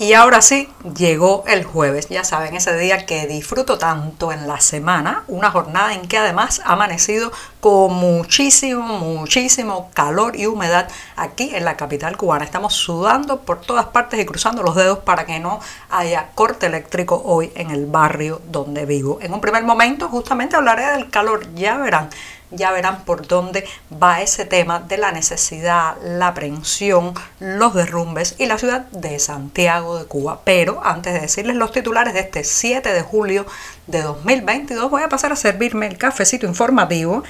Y ahora sí, llegó el jueves, ya saben, ese día que disfruto tanto en la semana, una jornada en que además ha amanecido con muchísimo, muchísimo calor y humedad aquí en la capital cubana. Estamos sudando por todas partes y cruzando los dedos para que no haya corte eléctrico hoy en el barrio donde vivo. En un primer momento justamente hablaré del calor, ya verán ya verán por dónde va ese tema de la necesidad, la aprehensión, los derrumbes y la ciudad de Santiago de Cuba. Pero antes de decirles los titulares de este 7 de julio de 2022, voy a pasar a servirme el cafecito informativo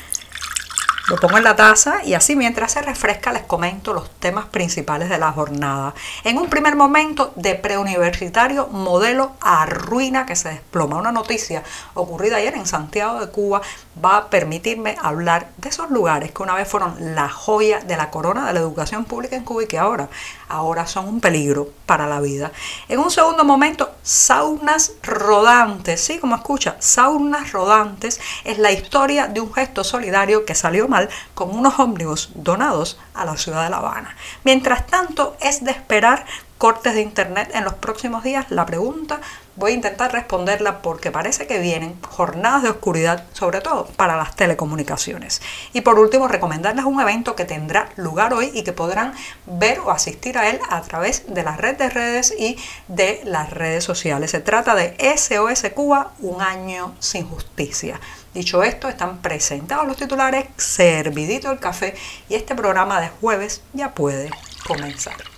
lo pongo en la taza y así mientras se refresca les comento los temas principales de la jornada. En un primer momento de preuniversitario modelo a ruina que se desploma. Una noticia ocurrida ayer en Santiago de Cuba va a permitirme hablar de esos lugares que una vez fueron la joya de la corona de la educación pública en Cuba y que ahora, ahora son un peligro para la vida. En un segundo momento, saunas rodantes. Sí, como escucha, saunas rodantes es la historia de un gesto solidario que salió mal con unos ómnibus donados a la ciudad de La Habana. Mientras tanto, es de esperar cortes de internet en los próximos días. La pregunta voy a intentar responderla porque parece que vienen jornadas de oscuridad, sobre todo para las telecomunicaciones. Y por último, recomendarles un evento que tendrá lugar hoy y que podrán ver o asistir a él a través de la red de redes y de las redes sociales. Se trata de SOS Cuba, un año sin justicia. Dicho esto, están presentados los titulares, servidito el café y este programa de jueves ya puede comenzar.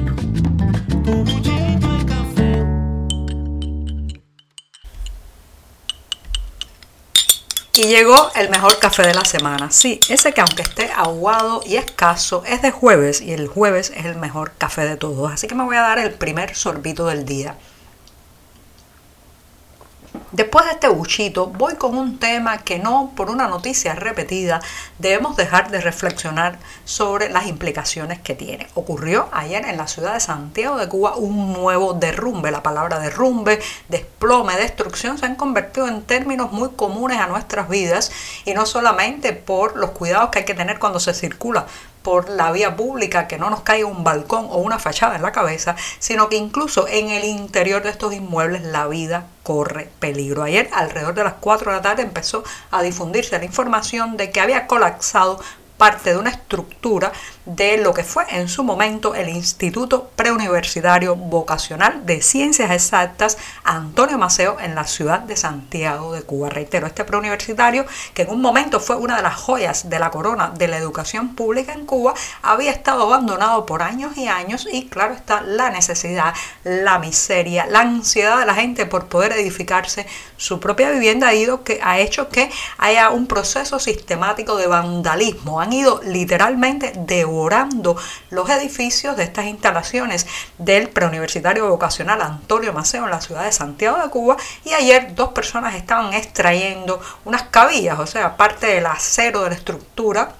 Y llegó el mejor café de la semana. Sí, ese que aunque esté aguado y escaso, es de jueves y el jueves es el mejor café de todos. Así que me voy a dar el primer sorbito del día. Después de este buchito, voy con un tema que no por una noticia repetida debemos dejar de reflexionar sobre las implicaciones que tiene. Ocurrió ayer en la ciudad de Santiago de Cuba un nuevo derrumbe. La palabra derrumbe, desplome, destrucción se han convertido en términos muy comunes a nuestras vidas y no solamente por los cuidados que hay que tener cuando se circula por la vía pública, que no nos caiga un balcón o una fachada en la cabeza, sino que incluso en el interior de estos inmuebles la vida corre peligro. Ayer, alrededor de las 4 de la tarde, empezó a difundirse la información de que había colapsado parte de una estructura de lo que fue en su momento el Instituto Preuniversitario Vocacional de Ciencias Exactas Antonio Maceo en la ciudad de Santiago de Cuba. Reitero, este preuniversitario, que en un momento fue una de las joyas de la corona de la educación pública en Cuba, había estado abandonado por años y años y claro está la necesidad, la miseria, la ansiedad de la gente por poder edificarse su propia vivienda ha, ido que, ha hecho que haya un proceso sistemático de vandalismo. Han ido literalmente devorando los edificios de estas instalaciones del preuniversitario vocacional Antonio Maceo en la ciudad de Santiago de Cuba y ayer dos personas estaban extrayendo unas cabillas, o sea, parte del acero de la estructura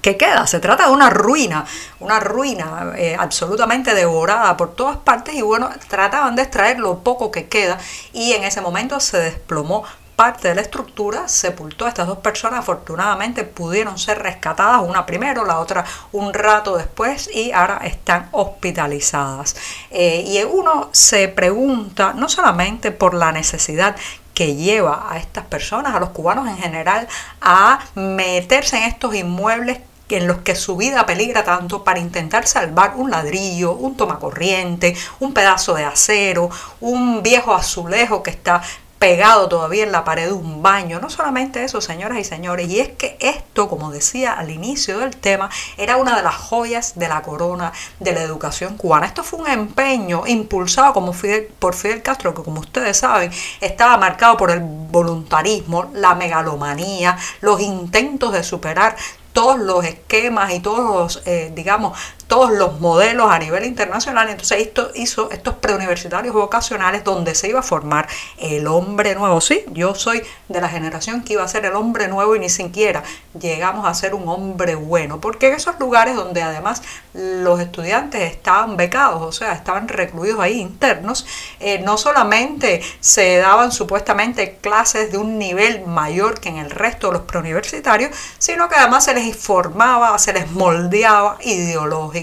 que queda. Se trata de una ruina, una ruina eh, absolutamente devorada por todas partes y bueno, trataban de extraer lo poco que queda y en ese momento se desplomó parte de la estructura sepultó a estas dos personas. Afortunadamente pudieron ser rescatadas, una primero, la otra un rato después y ahora están hospitalizadas. Eh, y uno se pregunta no solamente por la necesidad que lleva a estas personas, a los cubanos en general, a meterse en estos inmuebles en los que su vida peligra tanto para intentar salvar un ladrillo, un tomacorriente, un pedazo de acero, un viejo azulejo que está pegado todavía en la pared de un baño. No solamente eso, señoras y señores, y es que esto, como decía al inicio del tema, era una de las joyas de la corona de la educación cubana. Esto fue un empeño impulsado como por Fidel Castro, que como ustedes saben, estaba marcado por el voluntarismo, la megalomanía, los intentos de superar todos los esquemas y todos los, eh, digamos, todos los modelos a nivel internacional. Entonces esto hizo estos preuniversitarios vocacionales donde se iba a formar el hombre nuevo. Sí, yo soy de la generación que iba a ser el hombre nuevo y ni siquiera llegamos a ser un hombre bueno, porque en esos lugares donde además los estudiantes estaban becados, o sea, estaban recluidos ahí internos, eh, no solamente se daban supuestamente clases de un nivel mayor que en el resto de los preuniversitarios, sino que además se les informaba, se les moldeaba ideológicamente.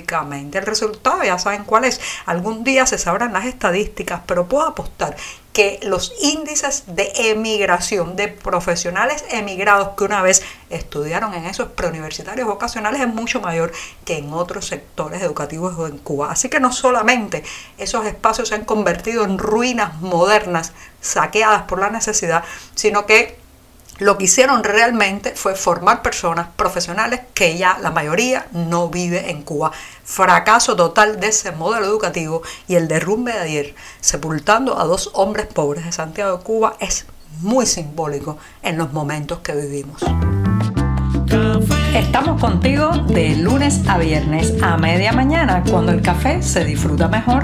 El resultado ya saben cuál es. Algún día se sabrán las estadísticas, pero puedo apostar que los índices de emigración de profesionales emigrados que una vez estudiaron en esos preuniversitarios vocacionales es mucho mayor que en otros sectores educativos en Cuba. Así que no solamente esos espacios se han convertido en ruinas modernas saqueadas por la necesidad, sino que lo que hicieron realmente fue formar personas profesionales que ya la mayoría no vive en Cuba. Fracaso total de ese modelo educativo y el derrumbe de ayer, sepultando a dos hombres pobres de Santiago de Cuba, es muy simbólico en los momentos que vivimos. Estamos contigo de lunes a viernes a media mañana, cuando el café se disfruta mejor.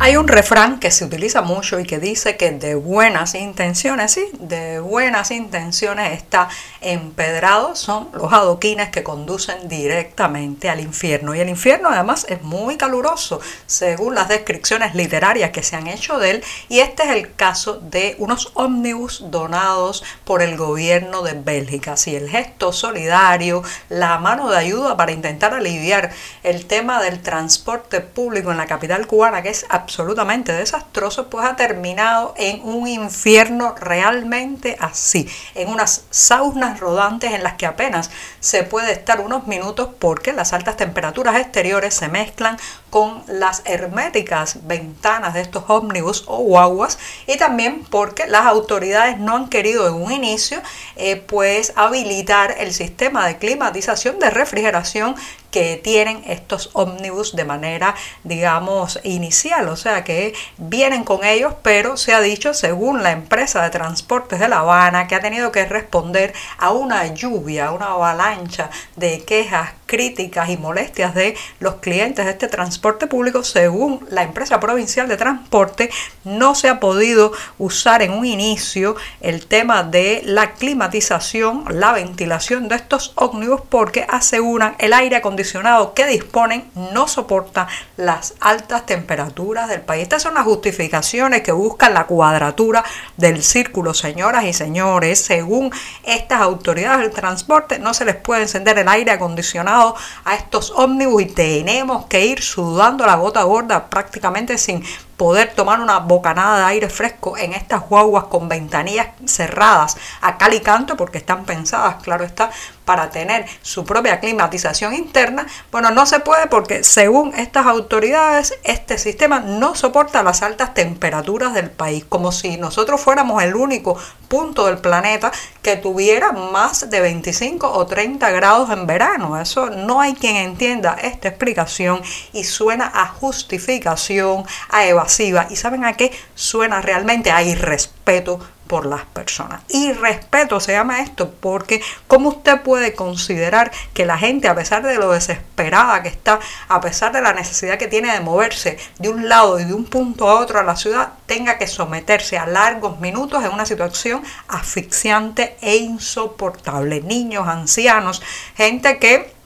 Hay un refrán que se utiliza mucho y que dice que de buenas intenciones, sí, de buenas intenciones está empedrado, son los adoquines que conducen directamente al infierno. Y el infierno además es muy caluroso, según las descripciones literarias que se han hecho de él. Y este es el caso de unos ómnibus donados por el gobierno de Bélgica. Sí, el gesto solidario, la mano de ayuda para intentar aliviar el tema del transporte público en la capital cubana, que es absolutamente desastroso, pues ha terminado en un infierno realmente así, en unas saunas rodantes en las que apenas se puede estar unos minutos porque las altas temperaturas exteriores se mezclan con las herméticas ventanas de estos ómnibus o guaguas y también porque las autoridades no han querido en un inicio eh, pues habilitar el sistema de climatización de refrigeración que tienen estos ómnibus de manera, digamos, inicial, o sea que vienen con ellos, pero se ha dicho, según la empresa de transportes de La Habana, que ha tenido que responder a una lluvia, una avalancha de quejas críticas y molestias de los clientes de este transporte público, según la empresa provincial de transporte, no se ha podido usar en un inicio el tema de la climatización, la ventilación de estos ómnibus porque aseguran el aire acondicionado que disponen no soporta las altas temperaturas del país. Estas son las justificaciones que buscan la cuadratura del círculo, señoras y señores. Según estas autoridades del transporte, no se les puede encender el aire acondicionado a estos ómnibus y tenemos que ir sudando la gota gorda prácticamente sin poder tomar una bocanada de aire fresco en estas guaguas con ventanillas cerradas a cal y canto porque están pensadas, claro está, para tener su propia climatización interna, bueno, no se puede porque según estas autoridades este sistema no soporta las altas temperaturas del país, como si nosotros fuéramos el único punto del planeta que tuviera más de 25 o 30 grados en verano. Eso no hay quien entienda esta explicación y suena a justificación, a evasión ¿Y saben a qué suena realmente? A irrespeto por las personas. Y respeto se llama esto porque ¿cómo usted puede considerar que la gente, a pesar de lo desesperada que está, a pesar de la necesidad que tiene de moverse de un lado y de un punto a otro a la ciudad, tenga que someterse a largos minutos en una situación asfixiante e insoportable? Niños, ancianos, gente que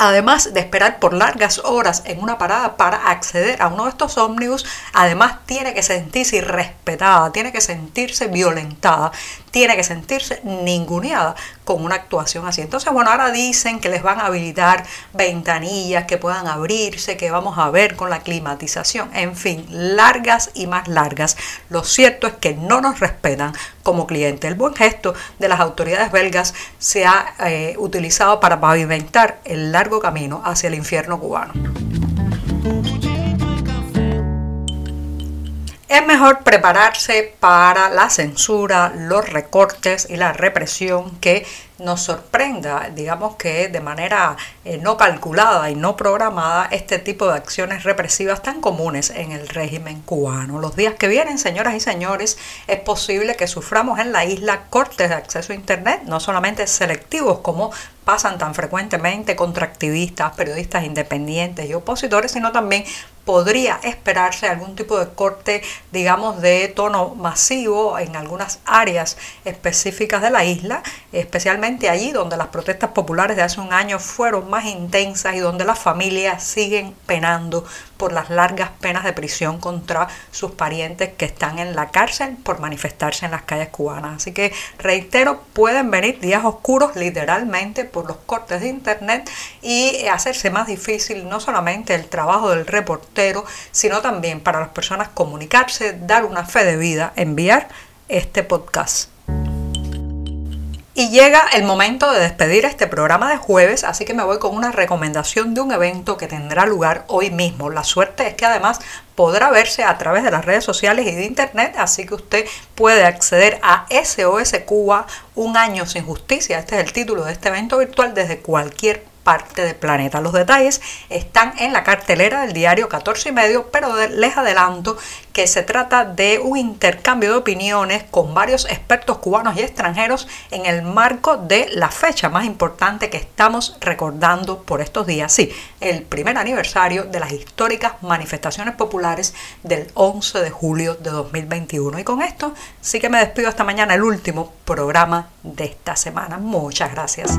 Además de esperar por largas horas en una parada para acceder a uno de estos ómnibus, además tiene que sentirse irrespetada, tiene que sentirse violentada, tiene que sentirse ninguneada con una actuación así. Entonces, bueno, ahora dicen que les van a habilitar ventanillas que puedan abrirse, que vamos a ver con la climatización, en fin, largas y más largas. Lo cierto es que no nos respetan como cliente. El buen gesto de las autoridades belgas se ha eh, utilizado para pavimentar el largo camino hacia el infierno cubano. Es mejor prepararse para la censura, los recortes y la represión que nos sorprenda, digamos que de manera eh, no calculada y no programada, este tipo de acciones represivas tan comunes en el régimen cubano. Los días que vienen, señoras y señores, es posible que suframos en la isla cortes de acceso a Internet, no solamente selectivos como pasan tan frecuentemente contra activistas, periodistas independientes y opositores, sino también podría esperarse algún tipo de corte, digamos, de tono masivo en algunas áreas específicas de la isla, especialmente allí donde las protestas populares de hace un año fueron más intensas y donde las familias siguen penando por las largas penas de prisión contra sus parientes que están en la cárcel por manifestarse en las calles cubanas. Así que reitero, pueden venir días oscuros literalmente por los cortes de internet y hacerse más difícil no solamente el trabajo del reportero, sino también para las personas comunicarse, dar una fe de vida, enviar este podcast. Y llega el momento de despedir este programa de jueves, así que me voy con una recomendación de un evento que tendrá lugar hoy mismo. La suerte es que además podrá verse a través de las redes sociales y de internet, así que usted puede acceder a SOS Cuba, un año sin justicia. Este es el título de este evento virtual desde cualquier parte del planeta. Los detalles están en la cartelera del diario 14 y medio, pero les adelanto que se trata de un intercambio de opiniones con varios expertos cubanos y extranjeros en el marco de la fecha más importante que estamos recordando por estos días. Sí, el primer aniversario de las históricas manifestaciones populares del 11 de julio de 2021. Y con esto sí que me despido hasta mañana, el último programa de esta semana. Muchas gracias.